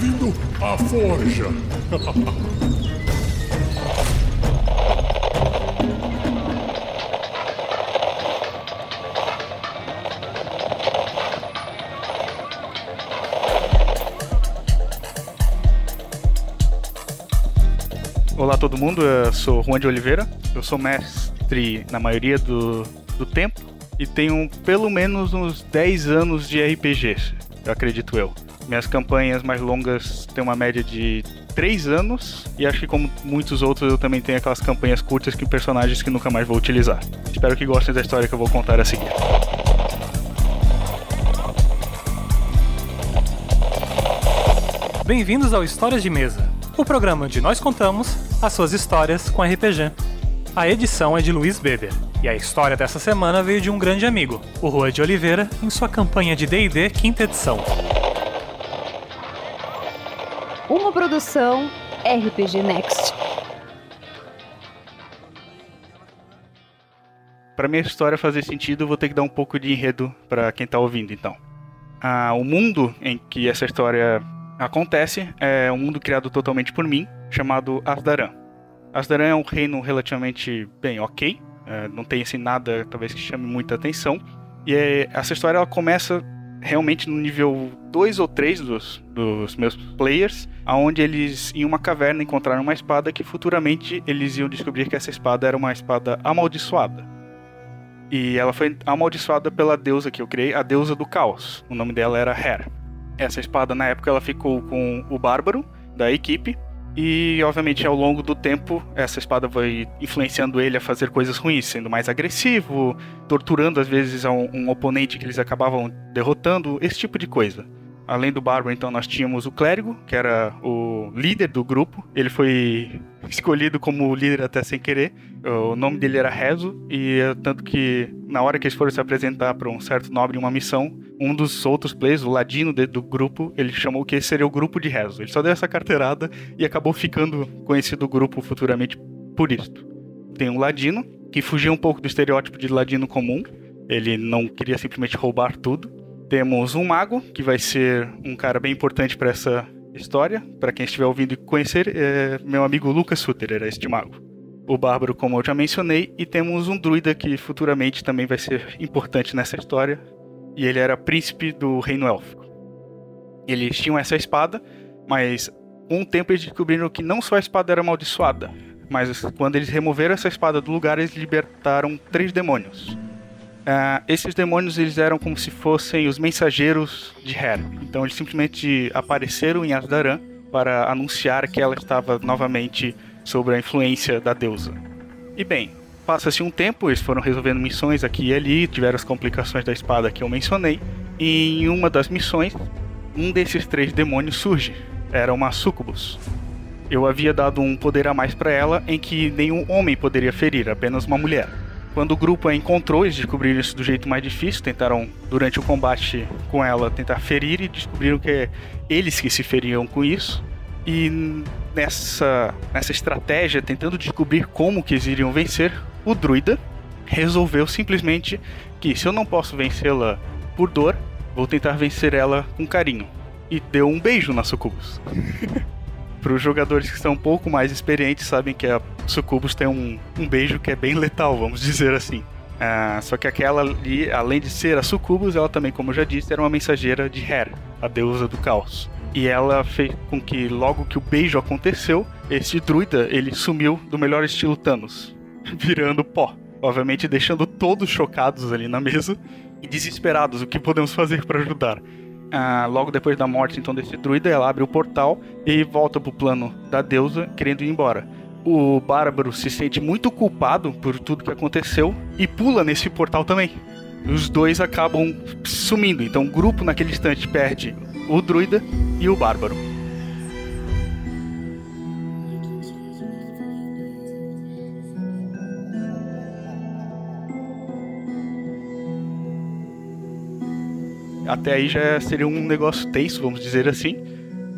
Bem-vindo à Forja. Olá todo mundo, eu sou Juan de Oliveira, eu sou mestre na maioria do, do tempo e tenho pelo menos uns 10 anos de RPG, eu acredito eu. Minhas campanhas mais longas têm uma média de 3 anos e acho que como muitos outros eu também tenho aquelas campanhas curtas que personagens que nunca mais vou utilizar. Espero que gostem da história que eu vou contar a seguir. Bem-vindos ao Histórias de Mesa, o programa onde nós contamos as suas histórias com RPG. A edição é de Luiz Beber, e a história dessa semana veio de um grande amigo, o Rua de Oliveira, em sua campanha de D&D quinta edição. Uma produção RPG Next. Para minha história fazer sentido, vou ter que dar um pouco de enredo para quem tá ouvindo, então. Ah, o mundo em que essa história acontece é um mundo criado totalmente por mim, chamado Asdaran. Asdaran é um reino relativamente bem ok, é, não tem assim nada talvez que chame muita atenção. E é, essa história ela começa realmente no nível 2 ou 3 dos, dos meus players, aonde eles em uma caverna encontraram uma espada que futuramente eles iam descobrir que essa espada era uma espada amaldiçoada. E ela foi amaldiçoada pela deusa que eu criei, a deusa do caos. O nome dela era Her. Essa espada na época ela ficou com o bárbaro da equipe e, obviamente, ao longo do tempo, essa espada vai influenciando ele a fazer coisas ruins, sendo mais agressivo, torturando às vezes um, um oponente que eles acabavam derrotando, esse tipo de coisa. Além do Bárbaro, então, nós tínhamos o Clérigo, que era o líder do grupo. Ele foi escolhido como líder até sem querer. O nome dele era Rezo, e é tanto que na hora que eles foram se apresentar para um certo nobre em uma missão, um dos outros players, o Ladino do grupo, ele chamou que esse seria o grupo de Rezo. Ele só deu essa carteirada e acabou ficando conhecido o grupo futuramente por isto. Tem um Ladino, que fugia um pouco do estereótipo de Ladino comum. Ele não queria simplesmente roubar tudo temos um mago, que vai ser um cara bem importante para essa história. Para quem estiver ouvindo e conhecer, é meu amigo Lucas Suter era este mago. O bárbaro, como eu já mencionei, e temos um druida que futuramente também vai ser importante nessa história. E ele era príncipe do reino élfico. Eles tinham essa espada, mas o tempo eles descobriram que não só a espada era amaldiçoada, mas quando eles removeram essa espada do lugar, eles libertaram três demônios. Uh, esses demônios eles eram como se fossem os mensageiros de Hera. Então eles simplesmente apareceram em Asdaran para anunciar que ela estava novamente sob a influência da deusa. E bem, passa-se um tempo, eles foram resolvendo missões aqui e ali, tiveram as complicações da espada que eu mencionei. E em uma das missões, um desses três demônios surge. Era uma sucubus. Eu havia dado um poder a mais para ela em que nenhum homem poderia ferir, apenas uma mulher. Quando o grupo a encontrou, eles descobriram isso do jeito mais difícil, tentaram, durante o combate com ela, tentar ferir e descobriram que é eles que se feriam com isso. E nessa, nessa estratégia, tentando descobrir como que eles iriam vencer, o druida resolveu simplesmente que se eu não posso vencê-la por dor, vou tentar vencer ela com carinho. E deu um beijo na Sucubus. Para os jogadores que estão um pouco mais experientes, sabem que a Sucubus tem um, um beijo que é bem letal, vamos dizer assim. Ah, só que aquela ali, além de ser a Sucubus, ela também, como eu já disse, era uma mensageira de Hera, a deusa do caos. E ela fez com que logo que o beijo aconteceu, esse druida ele sumiu do melhor estilo Thanos, virando pó. Obviamente deixando todos chocados ali na mesa e desesperados. O que podemos fazer para ajudar? Ah, logo depois da morte então desse druida, ela abre o portal e volta pro plano da deusa, querendo ir embora. O bárbaro se sente muito culpado por tudo que aconteceu e pula nesse portal também. Os dois acabam sumindo, então o grupo naquele instante perde o druida e o bárbaro. Até aí já seria um negócio tenso, vamos dizer assim.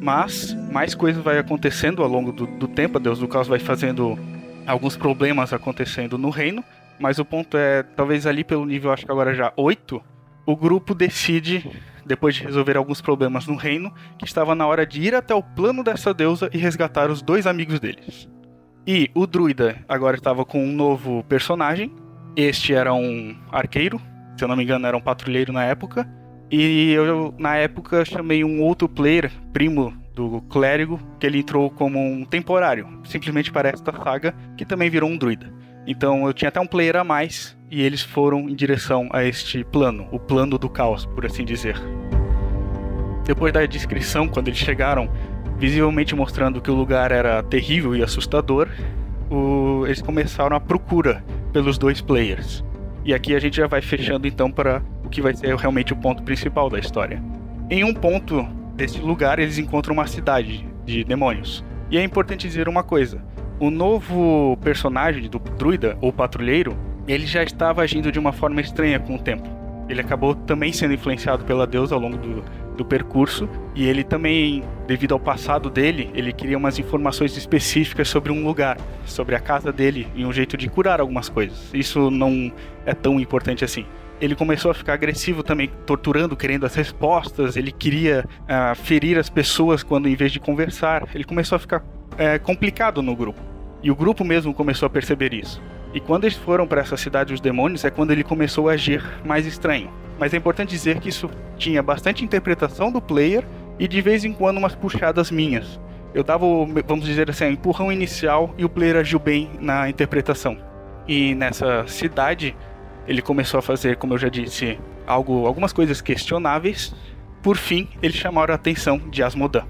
Mas mais coisas vai acontecendo ao longo do, do tempo. A Deus do Caos vai fazendo alguns problemas acontecendo no reino. Mas o ponto é, talvez ali pelo nível, acho que agora já 8, o grupo decide depois de resolver alguns problemas no reino, que estava na hora de ir até o plano dessa deusa e resgatar os dois amigos deles. E o druida agora estava com um novo personagem. Este era um arqueiro, se eu não me engano, era um patrulheiro na época. E eu, na época, chamei um outro player, primo do clérigo, que ele entrou como um temporário, simplesmente para esta saga, que também virou um druida. Então eu tinha até um player a mais e eles foram em direção a este plano, o plano do caos, por assim dizer. Depois da descrição, quando eles chegaram, visivelmente mostrando que o lugar era terrível e assustador, o... eles começaram a procura pelos dois players. E aqui a gente já vai fechando então para que vai ser realmente o ponto principal da história. Em um ponto desse lugar, eles encontram uma cidade de demônios. E é importante dizer uma coisa: o novo personagem do druida ou patrulheiro, ele já estava agindo de uma forma estranha com o tempo. Ele acabou também sendo influenciado pela deusa ao longo do, do percurso e ele também, devido ao passado dele, ele queria umas informações específicas sobre um lugar, sobre a casa dele e um jeito de curar algumas coisas. Isso não é tão importante assim ele começou a ficar agressivo também, torturando, querendo as respostas. Ele queria uh, ferir as pessoas quando, em vez de conversar, ele começou a ficar uh, complicado no grupo. E o grupo mesmo começou a perceber isso. E quando eles foram para essa cidade dos demônios é quando ele começou a agir mais estranho. Mas é importante dizer que isso tinha bastante interpretação do player e de vez em quando umas puxadas minhas. Eu dava, vamos dizer assim, um empurrão inicial e o player agiu bem na interpretação. E nessa cidade, ele começou a fazer, como eu já disse, algo, algumas coisas questionáveis. Por fim, eles chamaram a atenção de Asmodan.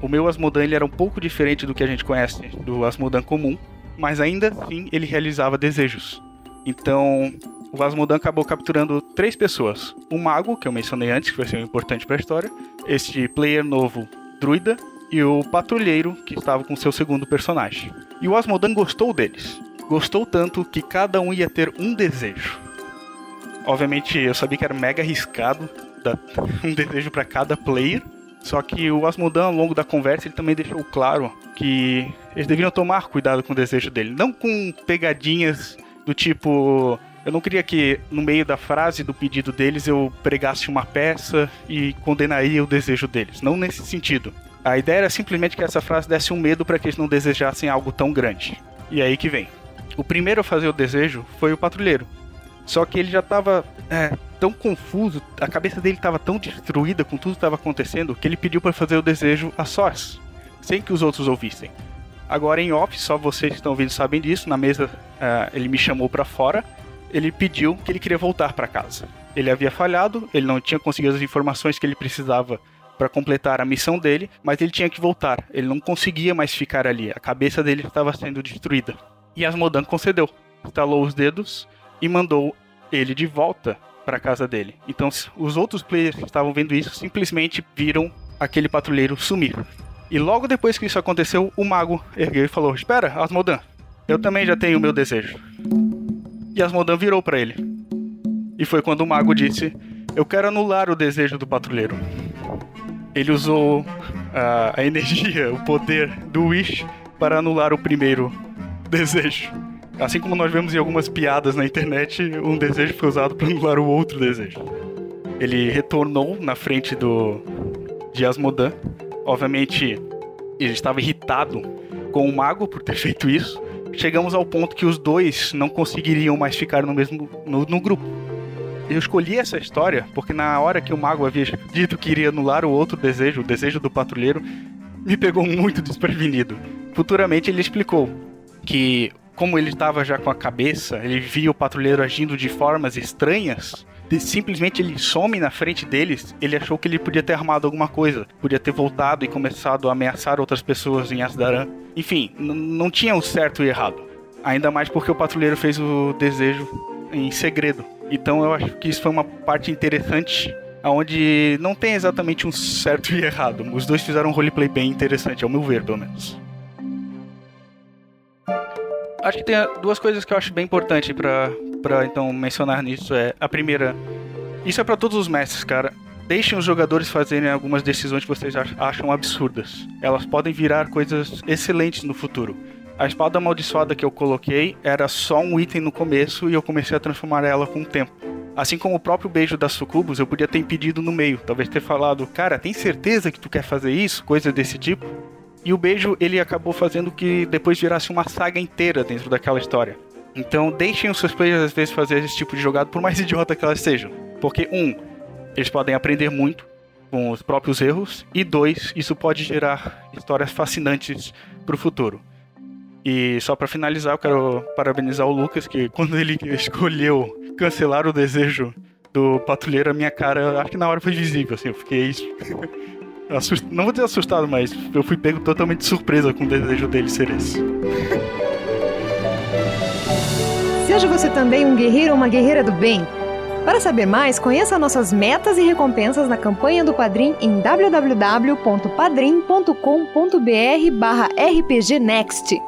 O meu Asmodan ele era um pouco diferente do que a gente conhece do Asmodan comum, mas ainda assim ele realizava desejos. Então, o Asmodan acabou capturando três pessoas: o mago, que eu mencionei antes, que vai ser importante para a história, este player novo, druida, e o patrulheiro, que estava com seu segundo personagem. E o Asmodan gostou deles. Gostou tanto que cada um ia ter um desejo. Obviamente, eu sabia que era mega arriscado dar um desejo para cada player. Só que o Asmodan, ao longo da conversa, ele também deixou claro que eles deveriam tomar cuidado com o desejo dele. Não com pegadinhas do tipo. Eu não queria que no meio da frase do pedido deles eu pregasse uma peça e condenaria o desejo deles. Não nesse sentido. A ideia era simplesmente que essa frase desse um medo para que eles não desejassem algo tão grande. E é aí que vem. O primeiro a fazer o desejo foi o patrulheiro. Só que ele já estava é, tão confuso, a cabeça dele estava tão destruída com tudo que estava acontecendo, que ele pediu para fazer o desejo a sós, sem que os outros ouvissem. Agora em off, só vocês que estão ouvindo sabem disso, na mesa é, ele me chamou para fora, ele pediu que ele queria voltar para casa. Ele havia falhado, ele não tinha conseguido as informações que ele precisava para completar a missão dele, mas ele tinha que voltar. Ele não conseguia mais ficar ali, a cabeça dele estava sendo destruída. E Asmodan concedeu, estalou os dedos e mandou ele de volta para casa dele. Então, os outros players que estavam vendo isso simplesmente viram aquele patrulheiro sumir. E logo depois que isso aconteceu, o mago ergueu e falou: Espera, Asmodan, eu também já tenho o meu desejo. E Asmodan virou para ele. E foi quando o mago disse: Eu quero anular o desejo do patrulheiro. Ele usou a, a energia, o poder do Wish para anular o primeiro desejo. Assim como nós vemos em algumas piadas na internet, um desejo foi usado para anular o outro desejo. Ele retornou na frente do de Asmodan. Obviamente, ele estava irritado com o mago por ter feito isso. Chegamos ao ponto que os dois não conseguiriam mais ficar no mesmo no, no grupo. Eu escolhi essa história porque na hora que o mago havia dito que iria anular o outro desejo, o desejo do patrulheiro, me pegou muito desprevenido. Futuramente ele explicou que como ele estava já com a cabeça, ele via o patrulheiro agindo de formas estranhas, simplesmente ele some na frente deles, ele achou que ele podia ter armado alguma coisa, podia ter voltado e começado a ameaçar outras pessoas em Asdaran. Enfim, não tinha o certo e errado. Ainda mais porque o patrulheiro fez o desejo em segredo. Então eu acho que isso foi uma parte interessante onde não tem exatamente um certo e errado. Os dois fizeram um roleplay bem interessante, ao meu ver, pelo menos. Acho que tem duas coisas que eu acho bem importante para então mencionar nisso é a primeira, isso é para todos os mestres, cara. Deixem os jogadores fazerem algumas decisões que vocês acham absurdas. Elas podem virar coisas excelentes no futuro. A espada amaldiçoada que eu coloquei era só um item no começo e eu comecei a transformar ela com o tempo. Assim como o próprio beijo da Sucubus, eu podia ter impedido no meio. Talvez ter falado, cara, tem certeza que tu quer fazer isso? Coisa desse tipo. E o beijo, ele acabou fazendo que depois virasse uma saga inteira dentro daquela história. Então, deixem os seus players às vezes fazer esse tipo de jogada, por mais idiota que elas sejam. Porque, um, eles podem aprender muito com os próprios erros, e dois, isso pode gerar histórias fascinantes pro futuro. E só para finalizar, eu quero parabenizar o Lucas, que quando ele escolheu cancelar o desejo do patrulheiro, a minha cara, acho que na hora foi visível, assim, eu fiquei. Assust... Não vou dizer assustado, mas eu fui pego totalmente surpresa com o desejo dele ser esse. Seja você também um guerreiro ou uma guerreira do bem. Para saber mais, conheça nossas metas e recompensas na campanha do Padrim em www.padrim.com.br barra rpgnext.